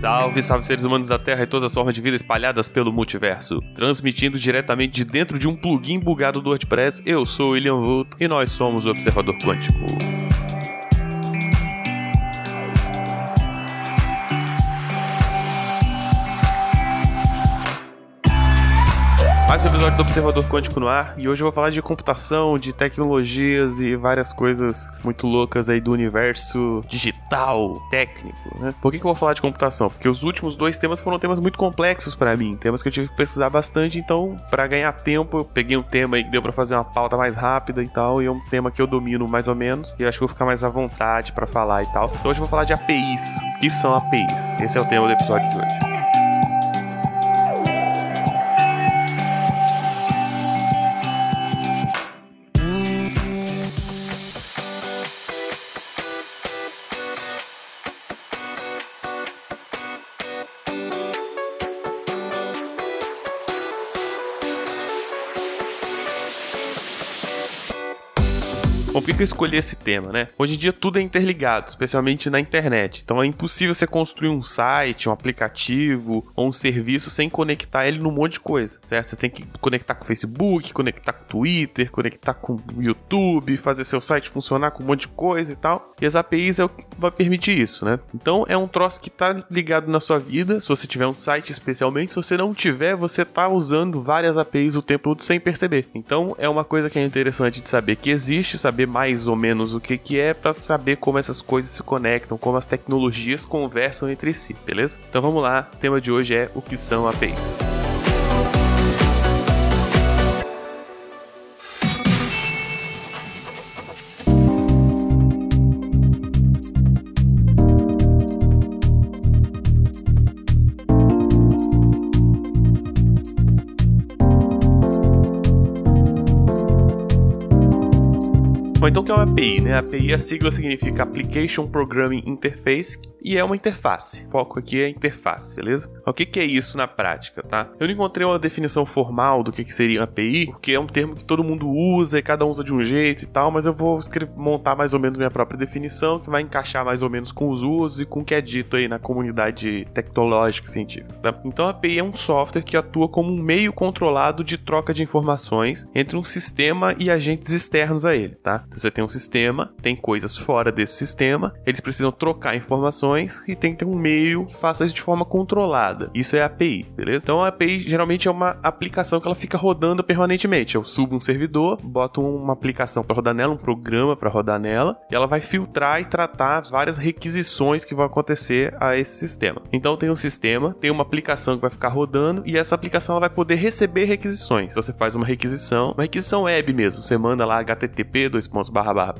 Salve, salve seres humanos da Terra e todas as formas de vida espalhadas pelo multiverso. Transmitindo diretamente de dentro de um plugin bugado do WordPress, eu sou o William Vulto e nós somos o Observador Quântico. Mais um episódio do Observador Quântico no ar e hoje eu vou falar de computação, de tecnologias e várias coisas muito loucas aí do universo digital, técnico, né? Por que, que eu vou falar de computação? Porque os últimos dois temas foram temas muito complexos para mim, temas que eu tive que pesquisar bastante, então para ganhar tempo eu peguei um tema aí que deu para fazer uma pauta mais rápida e tal, e é um tema que eu domino mais ou menos e acho que eu vou ficar mais à vontade para falar e tal. Então hoje eu vou falar de APIs. O que são APIs? Esse é o tema do episódio de hoje. Que eu escolhi esse tema, né? Hoje em dia tudo é interligado, especialmente na internet. Então é impossível você construir um site, um aplicativo ou um serviço sem conectar ele num monte de coisa, certo? Você tem que conectar com o Facebook, conectar com o Twitter, conectar com o YouTube, fazer seu site funcionar com um monte de coisa e tal. E as APIs é o que vai permitir isso, né? Então é um troço que tá ligado na sua vida, se você tiver um site especialmente, se você não tiver, você tá usando várias APIs o tempo todo sem perceber. Então é uma coisa que é interessante de saber que existe, saber mais ou menos o que que é para saber como essas coisas se conectam, como as tecnologias conversam entre si, beleza? Então vamos lá, o tema de hoje é o que são APIs. Bom, então o que é uma API, né? A API, a sigla significa Application Programming Interface e é uma interface. Foco aqui é interface, beleza? O que, que é isso na prática, tá? Eu não encontrei uma definição formal do que, que seria API, porque é um termo que todo mundo usa e cada um usa de um jeito e tal, mas eu vou montar mais ou menos minha própria definição que vai encaixar mais ou menos com os usos e com o que é dito aí na comunidade tecnológica e científica. Tá? Então a API é um software que atua como um meio controlado de troca de informações entre um sistema e agentes externos a ele, tá? Então, você tem um sistema, tem coisas fora desse sistema, eles precisam trocar informações e tem que ter um meio que faça isso de forma controlada. Isso é API, beleza? Então a API geralmente é uma aplicação que ela fica rodando permanentemente. Eu subo um servidor, boto uma aplicação para rodar nela, um programa para rodar nela, e ela vai filtrar e tratar várias requisições que vão acontecer a esse sistema. Então tem um sistema, tem uma aplicação que vai ficar rodando e essa aplicação ela vai poder receber requisições. Então você faz uma requisição, uma requisição web mesmo, você manda lá http dois pontos barra barra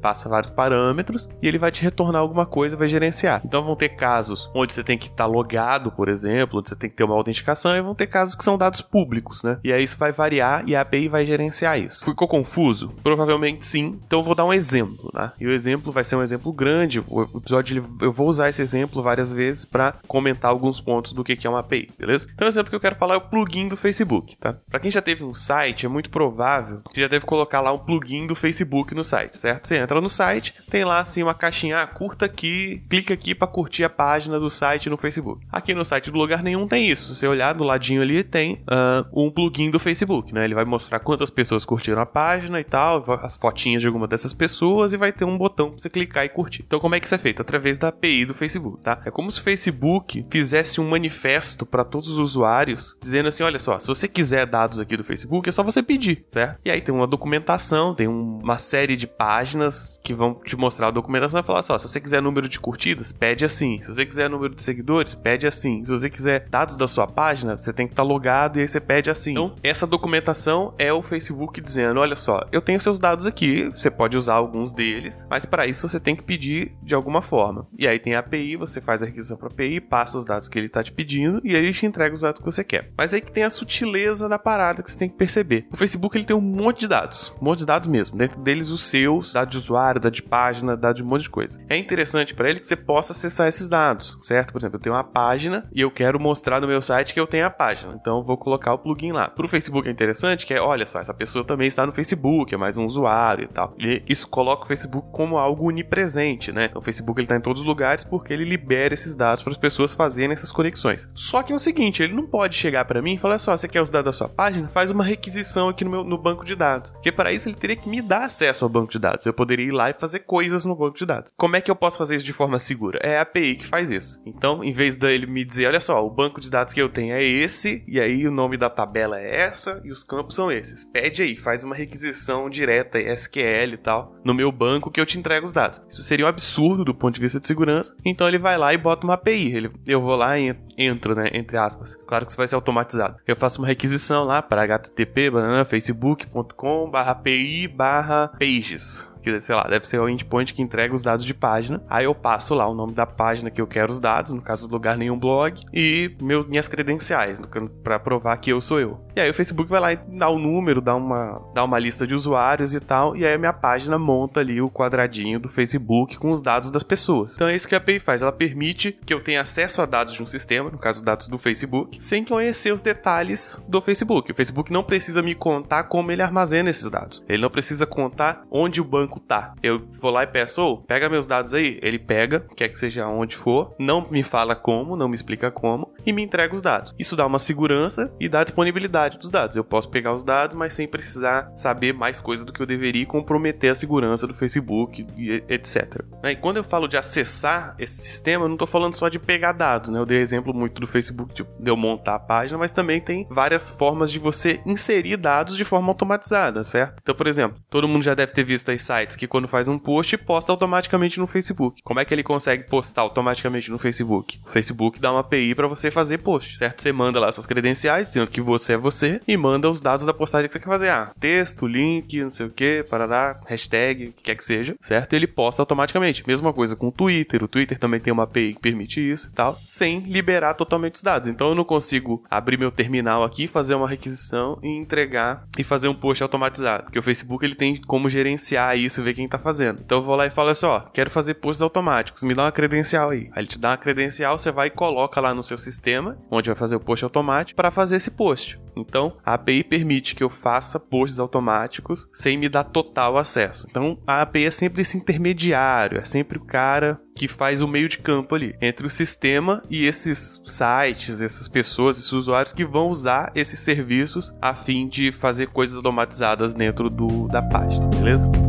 passa vários parâmetros e ele vai te retornar alguma coisa, vai gerenciar. Então vão ter casos onde você tem que estar tá logado, por exemplo, onde você tem que ter uma autenticação, e vão ter casos que são dados públicos, né? E aí isso vai variar e a API vai gerenciar isso. Ficou confuso? Provavelmente sim. Então eu vou dar um exemplo, né? E o exemplo vai ser um exemplo grande. O episódio eu vou usar esse exemplo várias vezes para comentar alguns pontos do que é uma API, beleza? Então o exemplo que eu quero falar é o plugin do Facebook, tá? Para quem já teve um site, é muito provável que já deve colocar lá um plugin do Facebook no site, certo? Você entra no site, tem lá assim uma caixinha, ah, curta aqui, clica aqui para curtir a página do site no Facebook. Aqui no site do lugar nenhum tem isso. Se você olhar do ladinho ali, tem uh, um plugin do Facebook, né? Ele vai mostrar quantas pessoas curtiram a página e tal, as fotinhas de alguma dessas pessoas e vai ter um botão para você clicar e curtir. Então, como é que isso é feito? Através da API do Facebook, tá? É como se o Facebook fizesse um manifesto para todos os usuários, dizendo assim: olha só, se você quiser dados aqui do Facebook, é só você pedir, certo? E aí tem uma documentação, tem uma série de páginas que vão te mostrar a documentação e falar só, se você quiser número de curtidas, pede assim. Se você quiser número de seguidores, pede assim. Se você quiser dados da sua página, você tem que estar tá logado e aí você pede assim. Então, essa documentação é o Facebook dizendo, olha só, eu tenho seus dados aqui, você pode usar alguns deles, mas para isso você tem que pedir de alguma forma. E aí tem a API, você faz a requisição para a API, passa os dados que ele está te pedindo e aí ele te entrega os dados que você quer. Mas aí que tem a sutileza da parada que você tem que perceber. O Facebook ele tem um monte de dados, um monte de dados mesmo. Dentro deles os seus, dados de usuário, dados de página, dados de um monte de coisa. É interessante para ele que você você possa acessar esses dados, certo? Por exemplo, eu tenho uma página e eu quero mostrar no meu site que eu tenho a página. Então vou colocar o plugin lá. Pro Facebook é interessante que é, olha só, essa pessoa também está no Facebook, é mais um usuário e tal. E isso coloca o Facebook como algo onipresente, né? Então o Facebook ele tá em todos os lugares porque ele libera esses dados para as pessoas fazerem essas conexões. Só que é o seguinte, ele não pode chegar para mim e falar só, você quer os dados da sua página? Faz uma requisição aqui no meu no banco de dados. Porque para isso ele teria que me dar acesso ao banco de dados. Eu poderia ir lá e fazer coisas no banco de dados. Como é que eu posso fazer isso de forma segura? É a API que faz isso. Então, em vez dele me dizer, olha só, o banco de dados que eu tenho é esse, e aí o nome da tabela é essa, e os campos são esses. Pede aí, faz uma requisição direta, SQL e tal, no meu banco que eu te entrego os dados. Isso seria um absurdo do ponto de vista de segurança. Então ele vai lá e bota uma API. Ele, eu vou lá e entro, né, entre aspas. Claro que isso vai ser automatizado. Eu faço uma requisição lá para http facebook.com barra API barra pages que, sei lá, deve ser o endpoint que entrega os dados de página. Aí eu passo lá o nome da página que eu quero os dados, no caso do lugar nenhum blog, e meu, minhas credenciais, para provar que eu sou eu. E aí o Facebook vai lá e dá o um número, dá uma, dá uma lista de usuários e tal, e aí a minha página monta ali o quadradinho do Facebook com os dados das pessoas. Então é isso que a API faz, ela permite que eu tenha acesso a dados de um sistema, no caso dados do Facebook, sem conhecer os detalhes do Facebook. O Facebook não precisa me contar como ele armazena esses dados. Ele não precisa contar onde o banco tá. Eu vou lá e peço, pega meus dados aí. Ele pega, quer que seja onde for, não me fala como, não me explica como, e me entrega os dados. Isso dá uma segurança e dá disponibilidade dos dados. Eu posso pegar os dados, mas sem precisar saber mais coisas do que eu deveria e comprometer a segurança do Facebook e etc. Né, e quando eu falo de acessar esse sistema, eu não estou falando só de pegar dados, né? Eu dei exemplo muito do Facebook de eu montar a página, mas também tem várias formas de você inserir dados de forma automatizada, certo? Então, por exemplo, todo mundo já deve ter visto aí sites sites que quando faz um post, posta automaticamente no Facebook. Como é que ele consegue postar automaticamente no Facebook? O Facebook dá uma API para você fazer post, certo? Você manda lá suas credenciais, dizendo que você é você, e manda os dados da postagem que você quer fazer. Ah, texto, link, não sei o que, parará, hashtag, o que quer que seja, certo? Ele posta automaticamente. Mesma coisa com o Twitter. O Twitter também tem uma API que permite isso e tal, sem liberar totalmente os dados. Então eu não consigo abrir meu terminal aqui, fazer uma requisição e entregar e fazer um post automatizado. Porque o Facebook ele tem como gerenciar isso isso, ver quem tá fazendo. Então eu vou lá e falo assim, ó, quero fazer posts automáticos, me dá uma credencial aí. Aí ele te dá uma credencial, você vai e coloca lá no seu sistema, onde vai fazer o post automático, para fazer esse post. Então, a API permite que eu faça posts automáticos sem me dar total acesso. Então, a API é sempre esse intermediário, é sempre o cara que faz o meio de campo ali entre o sistema e esses sites, essas pessoas, esses usuários que vão usar esses serviços a fim de fazer coisas automatizadas dentro do, da página, beleza?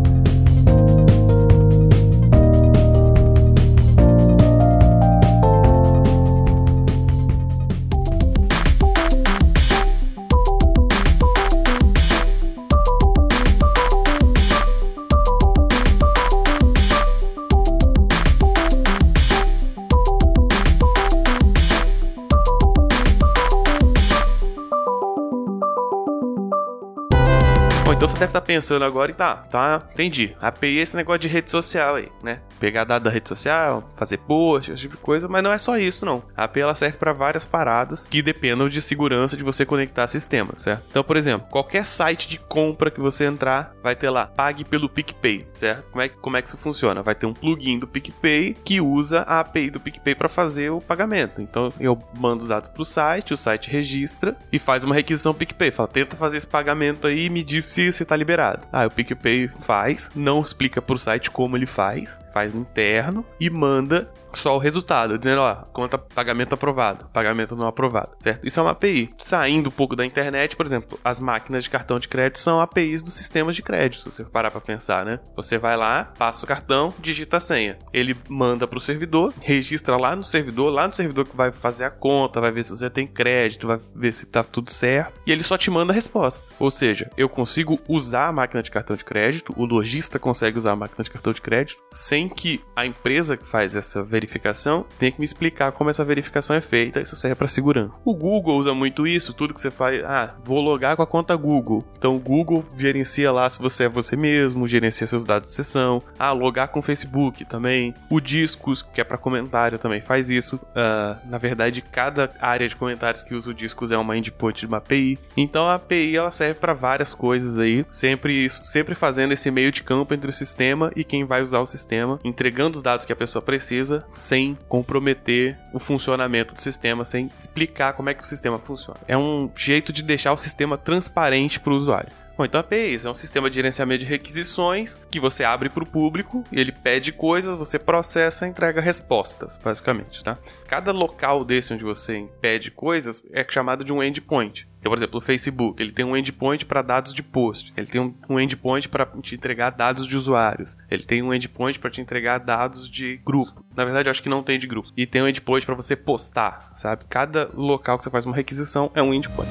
Então você deve estar pensando agora e tá, tá, entendi. API é esse negócio de rede social aí, né? Pegar dado da rede social, fazer post, esse tipo de coisa, mas não é só isso, não. A API ela serve para várias paradas que dependem de segurança de você conectar sistemas, certo? Então, por exemplo, qualquer site de compra que você entrar, vai ter lá, pague pelo PicPay, certo? Como é, como é que isso funciona? Vai ter um plugin do PicPay que usa a API do PicPay para fazer o pagamento. Então, eu mando os dados pro site, o site registra e faz uma requisição PicPay. Fala, tenta fazer esse pagamento aí e me diz se você tá liberado. Ah, o PicPay faz, não explica pro site como ele faz, faz interno e manda só o resultado, dizendo, ó, conta pagamento aprovado, pagamento não aprovado, certo? Isso é uma API. Saindo um pouco da internet, por exemplo, as máquinas de cartão de crédito são APIs dos sistemas de crédito, se você parar pra pensar, né? Você vai lá, passa o cartão, digita a senha. Ele manda pro servidor, registra lá no servidor, lá no servidor que vai fazer a conta, vai ver se você tem crédito, vai ver se tá tudo certo, e ele só te manda a resposta. Ou seja, eu consigo usar a máquina de cartão de crédito, o lojista consegue usar a máquina de cartão de crédito, sem que a empresa que faz essa verificação tenha que me explicar como essa verificação é feita. Isso serve para segurança. O Google usa muito isso, tudo que você faz, ah, vou logar com a conta Google. Então o Google gerencia lá se você é você mesmo, gerencia seus dados de sessão. Ah, logar com o Facebook também. O Discos, que é para comentário, também faz isso. Uh, na verdade, cada área de comentários que usa o Discos é uma endpoint de uma API. Então a API ela serve para várias coisas aí, sempre sempre fazendo esse meio de campo entre o sistema e quem vai usar o sistema, entregando os dados que a pessoa precisa sem comprometer o funcionamento do sistema, sem explicar como é que o sistema funciona. É um jeito de deixar o sistema transparente para o usuário. Bom, então APIs é um sistema de gerenciamento de requisições que você abre para o público, ele pede coisas, você processa entrega respostas, basicamente, tá? Cada local desse onde você pede coisas é chamado de um endpoint. Então, por exemplo, o Facebook, ele tem um endpoint para dados de post, ele tem um endpoint para te entregar dados de usuários, ele tem um endpoint para te entregar dados de grupo. Na verdade, eu acho que não tem de grupo. E tem um endpoint para você postar, sabe? Cada local que você faz uma requisição é um endpoint.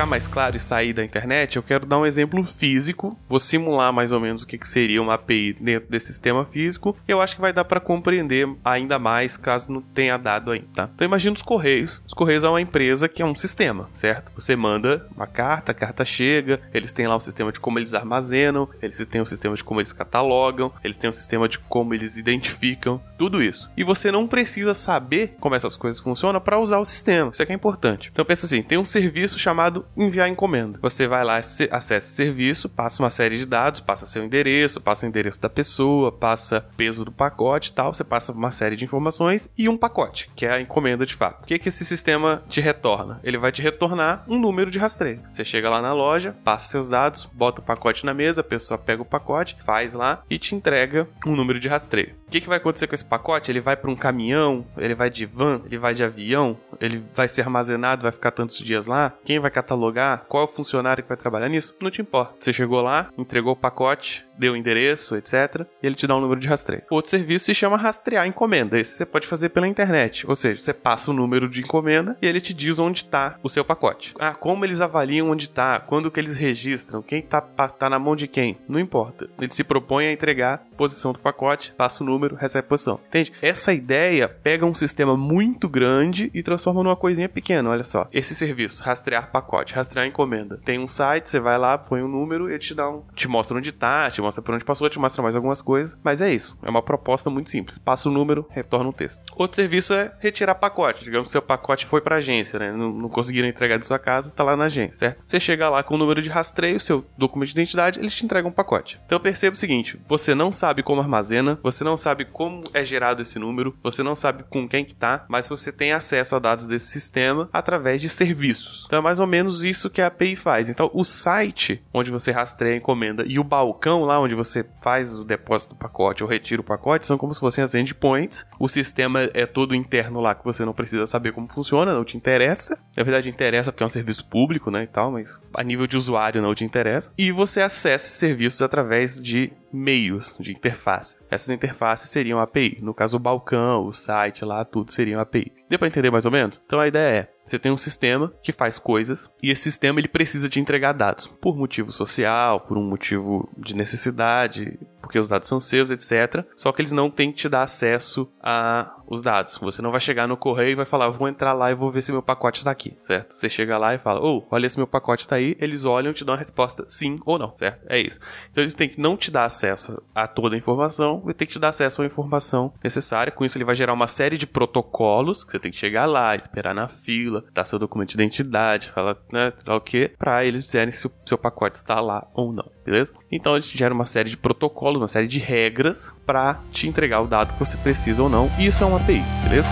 Ficar mais claro e sair da internet, eu quero dar um exemplo físico. Vou simular mais ou menos o que, seria uma API dentro desse sistema físico. E eu acho que vai dar para compreender ainda mais caso não tenha dado ainda, tá? Então imagina os Correios. Os Correios é uma empresa que é um sistema, certo? Você manda uma carta, a carta chega, eles têm lá o sistema de como eles armazenam, eles têm o sistema de como eles catalogam, eles têm o sistema de como eles identificam, tudo isso. E você não precisa saber como essas coisas funcionam para usar o sistema. Isso é que é importante. Então pensa assim, tem um serviço chamado enviar encomenda. Você vai lá, acessa o serviço, passa uma série de dados, passa seu endereço, passa o endereço da pessoa, passa peso do pacote e tal, você passa uma série de informações e um pacote, que é a encomenda de fato. O que, que esse sistema te retorna? Ele vai te retornar um número de rastreio. Você chega lá na loja, passa seus dados, bota o pacote na mesa, a pessoa pega o pacote, faz lá e te entrega um número de rastreio. O que, que vai acontecer com esse pacote? Ele vai para um caminhão, ele vai de van, ele vai de avião, ele vai ser armazenado, vai ficar tantos dias lá? Quem vai catalogar? Qual é o funcionário que vai trabalhar nisso? Não te importa. Você chegou lá, entregou o pacote, deu o endereço, etc. E ele te dá um número de rastreio. Outro serviço se chama rastrear encomenda. Esse você pode fazer pela internet. Ou seja, você passa o número de encomenda e ele te diz onde está o seu pacote. Ah, como eles avaliam onde está, quando que eles registram, quem está tá na mão de quem. Não importa. Ele se propõe a entregar posição do pacote, passa o número, recebe a posição. Entende? Essa ideia pega um sistema muito grande e transforma numa coisinha pequena. Olha só. Esse serviço, rastrear pacote, rastrear encomenda. Tem um site, você vai lá, põe um número e ele te dá um. Te mostra onde está, te mostra mostra por onde passou, te mostra mais algumas coisas, mas é isso. É uma proposta muito simples. Passa o número, retorna um texto. Outro serviço é retirar pacote. Digamos que seu pacote foi para agência, né? Não, não conseguiram entregar de sua casa, tá lá na agência, certo? Você chega lá com o número de rastreio, seu documento de identidade, eles te entregam um pacote. Então perceba o seguinte: você não sabe como armazena, você não sabe como é gerado esse número, você não sabe com quem que tá, mas você tem acesso a dados desse sistema através de serviços. Então é mais ou menos isso que a API faz. Então o site onde você rastreia a encomenda e o balcão lá onde você faz o depósito do pacote ou retira o pacote, são como se fossem as endpoints. O sistema é todo interno lá que você não precisa saber como funciona, não te interessa. Na verdade, interessa porque é um serviço público, né, e tal, mas a nível de usuário não te interessa. E você acessa serviços através de meios de interface. Essas interfaces seriam API. No caso, o balcão, o site lá, tudo seriam API. Deu para entender mais ou menos? Então a ideia é, você tem um sistema que faz coisas e esse sistema ele precisa te entregar dados por motivo social, por um motivo de necessidade, porque os dados são seus, etc. Só que eles não têm que te dar acesso a os dados. Você não vai chegar no correio e vai falar, vou entrar lá e vou ver se meu pacote está aqui, certo? Você chega lá e fala, oh, olha se meu pacote está aí. Eles olham e te dão a resposta sim ou não, certo? É isso. Então eles têm que não te dar acesso a toda a informação e tem que te dar acesso à informação necessária. Com isso ele vai gerar uma série de protocolos que você tem que chegar lá, esperar na fila, dar seu documento de identidade, falar, né, o que, para eles dizerem se o seu pacote está lá ou não, beleza? Então ele gera uma série de protocolos, uma série de regras para te entregar o dado que você precisa ou não. E isso é uma API, beleza?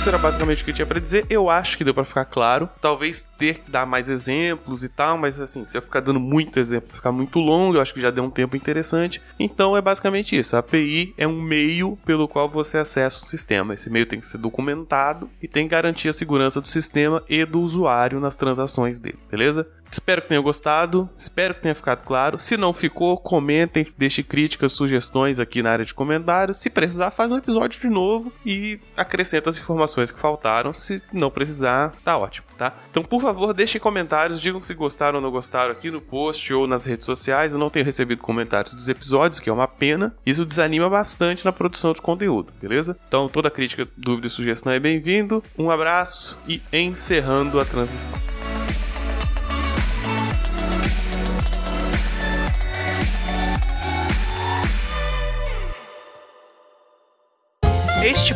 Isso era basicamente o que eu tinha para dizer. Eu acho que deu para ficar claro. Talvez ter que dar mais exemplos e tal, mas assim, se eu ficar dando muito exemplo, ficar muito longo, eu acho que já deu um tempo interessante. Então é basicamente isso. A API é um meio pelo qual você acessa o sistema. Esse meio tem que ser documentado e tem que garantir a segurança do sistema e do usuário nas transações dele, beleza? Espero que tenham gostado, espero que tenha ficado claro. Se não ficou, comentem, deixem críticas, sugestões aqui na área de comentários. Se precisar, faz um episódio de novo e acrescenta as informações que faltaram. Se não precisar, tá ótimo, tá? Então, por favor, deixem comentários, digam se gostaram ou não gostaram aqui no post ou nas redes sociais. Eu não tenho recebido comentários dos episódios, que é uma pena. Isso desanima bastante na produção de conteúdo, beleza? Então, toda crítica, dúvida e sugestão é bem-vindo. Um abraço e encerrando a transmissão.